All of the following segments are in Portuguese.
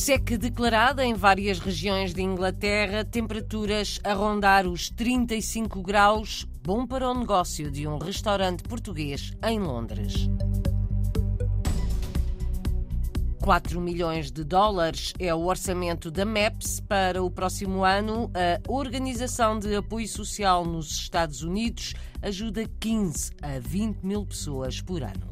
Seca declarada em várias regiões de Inglaterra, temperaturas a rondar os 35 graus, bom para o negócio de um restaurante português em Londres. 4 milhões de dólares é o orçamento da MEPS para o próximo ano. A Organização de Apoio Social nos Estados Unidos ajuda 15 a 20 mil pessoas por ano.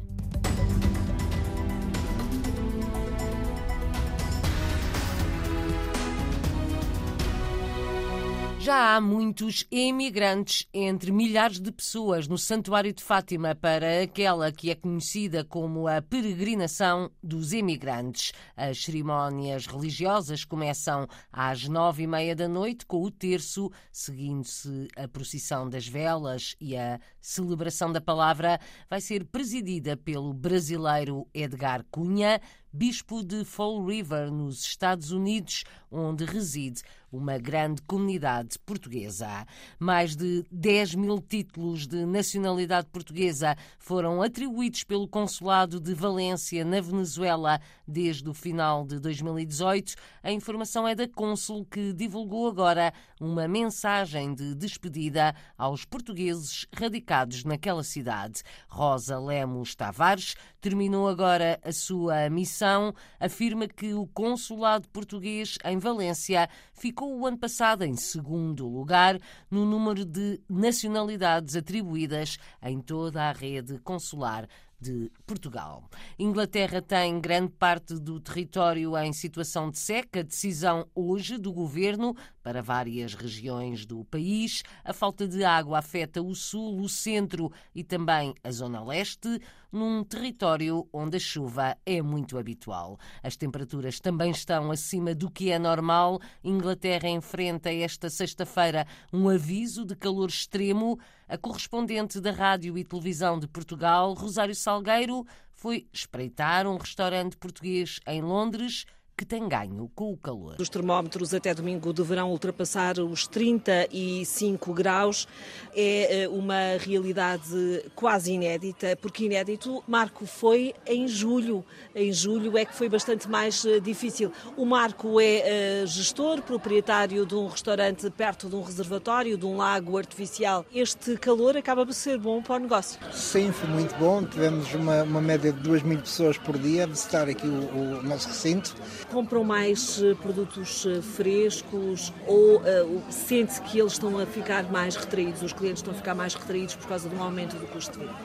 Já há muitos emigrantes entre milhares de pessoas no Santuário de Fátima para aquela que é conhecida como a peregrinação dos emigrantes. As cerimónias religiosas começam às nove e meia da noite com o terço, seguindo-se a procissão das velas e a celebração da palavra vai ser presidida pelo brasileiro Edgar Cunha, bispo de Fall River, nos Estados Unidos, onde reside uma grande comunidade portuguesa. Mais de 10 mil títulos de nacionalidade portuguesa foram atribuídos pelo Consulado de Valência, na Venezuela, desde o final de 2018. A informação é da Cônsul, que divulgou agora uma mensagem de despedida aos portugueses radicados naquela cidade. Rosa Lemos Tavares terminou agora a sua missão. Afirma que o Consulado Português em Valência ficou o ano passado em segundo lugar no número de nacionalidades atribuídas em toda a rede consular de Portugal. Inglaterra tem grande parte do território em situação de seca. Decisão hoje do governo para várias regiões do país. A falta de água afeta o sul, o centro e também a zona leste, num território onde a chuva é muito habitual. As temperaturas também estão acima do que é normal. Inglaterra enfrenta esta sexta-feira um aviso de calor extremo. A correspondente da Rádio e Televisão de Portugal, Rosário Salgueiro, foi espreitar um restaurante português em Londres que tem ganho com o calor. Os termómetros até domingo deverão ultrapassar os 35 graus. É eh, uma realidade quase inédita, porque inédito, Marco, foi em julho. Em julho é que foi bastante mais eh, difícil. O Marco é eh, gestor, proprietário de um restaurante perto de um reservatório, de um lago artificial. Este calor acaba por ser bom para o negócio. Sim, foi muito bom. Tivemos uma, uma média de 2 mil pessoas por dia a visitar aqui o, o nosso recinto compram mais eh, produtos eh, frescos ou uh, sente-se que eles estão a ficar mais retraídos, os clientes estão a ficar mais retraídos por causa do aumento do custo de vida?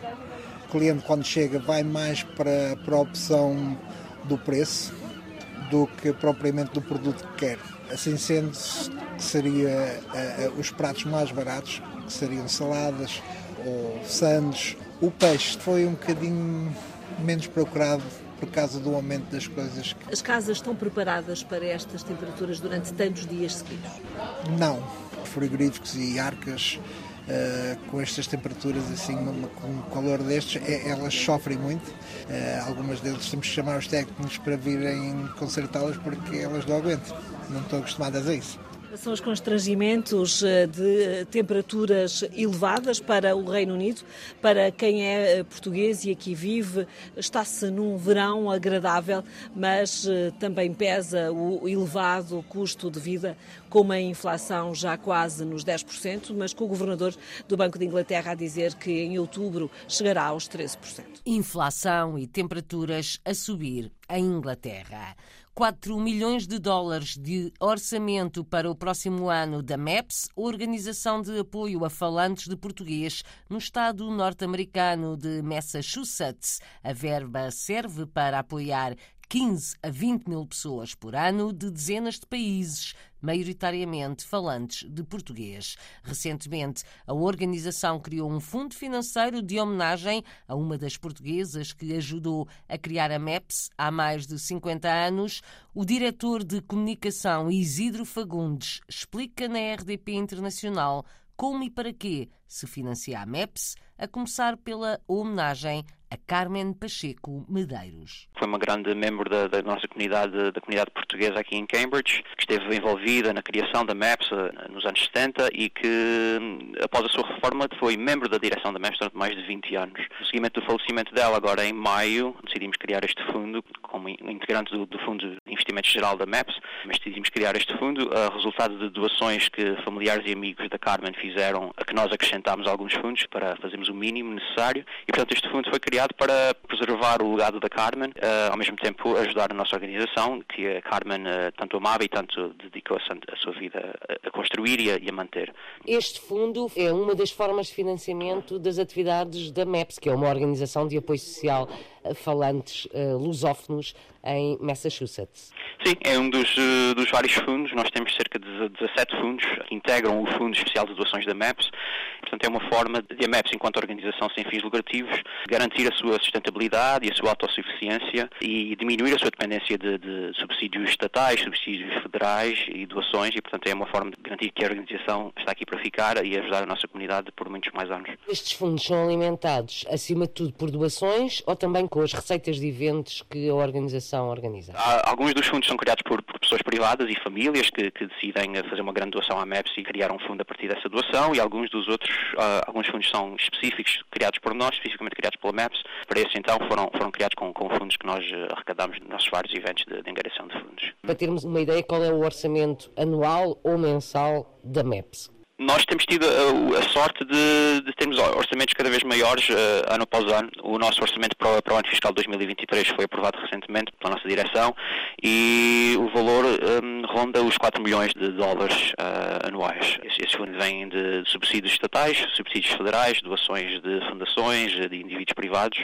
O cliente, quando chega, vai mais para, para a opção do preço do que propriamente do produto que quer. Assim sendo, que seria uh, os pratos mais baratos, que seriam saladas ou sandes. O peixe foi um bocadinho menos procurado por causa do aumento das coisas. As casas estão preparadas para estas temperaturas durante tantos dias seguidos? Não. Frigoríficos e arcas Uh, com estas temperaturas assim, com um calor destes, é, elas sofrem muito. Uh, algumas deles temos que chamar os técnicos para virem consertá-las porque elas não aguentam, não estão acostumadas a isso. São os constrangimentos eh, de temperaturas elevadas para o Reino Unido. Para quem é eh, português e aqui vive, está-se num verão agradável, mas eh, também pesa o elevado custo de vida, com uma inflação já quase nos 10%, mas com o governador do Banco de Inglaterra a dizer que em outubro chegará aos 13%. Inflação e temperaturas a subir em Inglaterra. 4 milhões de dólares de orçamento para o próximo ano da MEPS, Organização de Apoio a Falantes de Português, no estado norte-americano de Massachusetts. A verba serve para apoiar 15 a 20 mil pessoas por ano de dezenas de países, maioritariamente falantes de português. Recentemente, a organização criou um fundo financeiro de homenagem a uma das portuguesas que ajudou a criar a MEPS há mais de 50 anos. O diretor de comunicação Isidro Fagundes explica na RDP Internacional como e para que se financia a MEPS, a começar pela homenagem a Carmen Pacheco Medeiros. Foi uma grande membro da, da, nossa comunidade, da comunidade portuguesa aqui em Cambridge, que esteve envolvida na criação da MEPS eh, nos anos 70 e que, após a sua reforma, foi membro da direção da MEPS durante mais de 20 anos. No seguimento do falecimento dela, agora em maio, decidimos criar este fundo como integrante do, do Fundo de investimento geral da MAPS, mas decidimos criar este fundo, resultado de doações que familiares e amigos da Carmen fizeram, a que nós acrescentámos alguns fundos para fazermos o mínimo necessário e, portanto, este fundo foi criado para preservar o legado da Carmen, ao mesmo tempo ajudar a nossa organização, que a Carmen tanto amava e tanto dedicou a sua vida a construir e a, e a manter. Este fundo é uma das formas de financiamento das atividades da MEPS, que é uma organização de apoio social falantes uh, lusófonos em Massachusetts. Sim, é um dos, uh, dos vários fundos. Nós temos cerca de 17 fundos que integram o Fundo Especial de Doações da MEPS. Portanto, é uma forma de a MEPS, enquanto organização sem fins lucrativos, garantir a sua sustentabilidade e a sua autossuficiência e diminuir a sua dependência de, de subsídios estatais, subsídios federais e doações. E, portanto, é uma forma de garantir que a organização está aqui para ficar e ajudar a nossa comunidade por muitos mais anos. Estes fundos são alimentados, acima de tudo, por doações ou também com as receitas de eventos que a organização Há, alguns dos fundos são criados por, por pessoas privadas e famílias que, que, decidem fazer uma grande doação à MEPS e criar um fundo a partir dessa doação e alguns dos outros, uh, alguns fundos são específicos, criados por nós, especificamente criados pela MEPS. Para esse então foram, foram criados com, com fundos que nós ah, arrecadamos nos nossos vários eventos de, de angariação de fundos. Para termos uma ideia, qual é o orçamento anual ou mensal da MEPS? Nós temos tido a, a sorte de, de, termos orçamentos cada vez maiores uh, ano após ano. O nosso orçamento para o, para o, ano fiscal 2023 foi aprovado recentemente pela nossa direção e o valor um, ronda os 4 milhões de dólares uh, anuais. Esses fundos vêm de subsídios estatais, subsídios federais, doações de fundações, de indivíduos privados.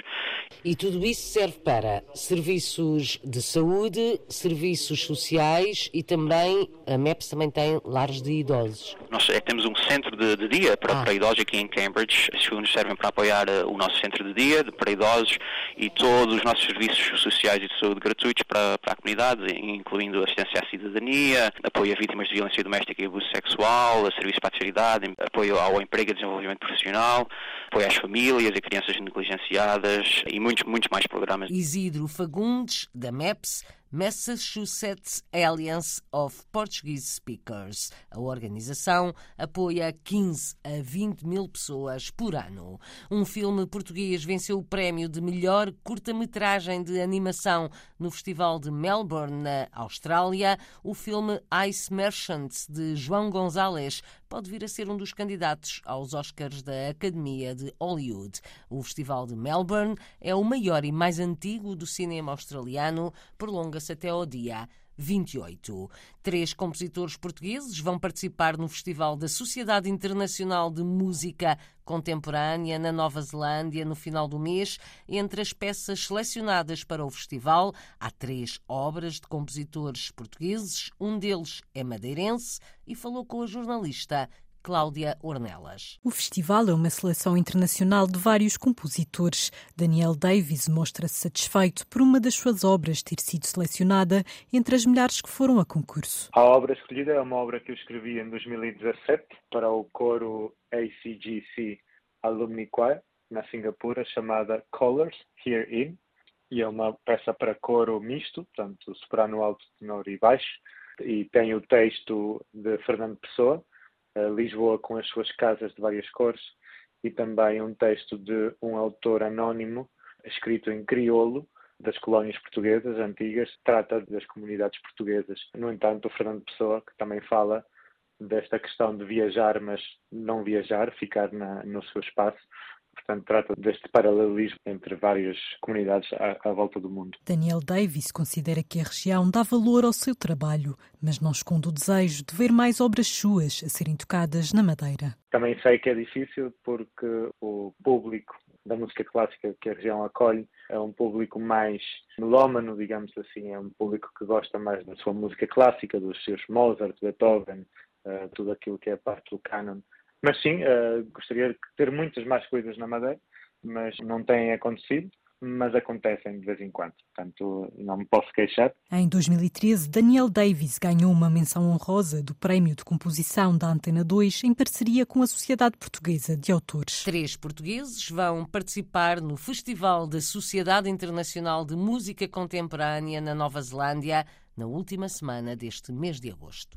E tudo isso serve para serviços de saúde, serviços sociais e também a MEPS também tem lares de idosos. Nós é, temos um centro de, de dia para, ah. para, idosos aqui em Cambridge. Esses fundos servem para apoiar uh, o nosso centro de dia de, para idosos e todos os nossos serviços sociais e de saúde gratuitos para, para a comunidade, incluindo assistência à cidadania, apoio a vítimas de violência doméstica e abuso sexual, serviços para a terceiridade, apoio ao emprego e desenvolvimento profissional, apoio às famílias e crianças negligenciadas e muitos, muitos mais programas. Isidro Fagundes, da MEPS, Massachusetts Alliance of Portuguese Speakers. A organização apoia 15 a 20 mil pessoas por ano. Um filme português venceu o prémio de melhor curta-metragem de animação no Festival de Melbourne, na Austrália. O filme Ice Merchants, de João Gonzalez, pode vir a ser um dos candidatos aos Oscars da Academia de Hollywood. O Festival de Melbourne é o maior e mais antigo do cinema australiano, prolonga-se até ao dia 28. Três compositores portugueses vão participar no Festival da Sociedade Internacional de Música Contemporânea na Nova Zelândia no final do mês. Entre as peças selecionadas para o festival, há três obras de compositores portugueses. Um deles é madeirense e falou com a jornalista Cláudia Ornelas. O festival é uma seleção internacional de vários compositores. Daniel Davis mostra-se satisfeito por uma das suas obras ter sido selecionada entre as milhares que foram a concurso. A obra escolhida é uma obra que eu escrevi em 2017 para o coro ACGC Alumni Choir, na Singapura, chamada Colors Here In, e é uma peça para coro misto, portanto, soprano alto, tenor e baixo, e tem o texto de Fernando Pessoa, Lisboa com as suas casas de várias cores e também um texto de um autor anónimo escrito em crioulo das colónias portuguesas antigas, trata das comunidades portuguesas. No entanto, o Fernando Pessoa, que também fala desta questão de viajar, mas não viajar, ficar na, no seu espaço, Portanto, trata deste paralelismo entre várias comunidades à, à, volta do mundo. Daniel Davis considera que a região dá valor ao seu trabalho, mas não esconde o desejo de ver mais obras suas a serem tocadas na Madeira. Também sei que é difícil porque o público da música clássica que a região acolhe é um público mais melómano, digamos assim, é um público que gosta mais da sua música clássica, dos seus Mozart, Beethoven, uh, tudo aquilo que é parte do canon mas sim, uh, gostaria de ter muitas mais coisas na Madeira, mas não têm acontecido mas acontecem de vez em quando, portanto não me posso queixar. Em 2013, Daniel Davis ganhou uma menção honrosa do Prémio de Composição da Antena 2 em parceria com a Sociedade Portuguesa de Autores. Três portugueses vão participar no Festival da Sociedade Internacional de Música Contemporânea na Nova Zelândia na última semana deste mês de agosto.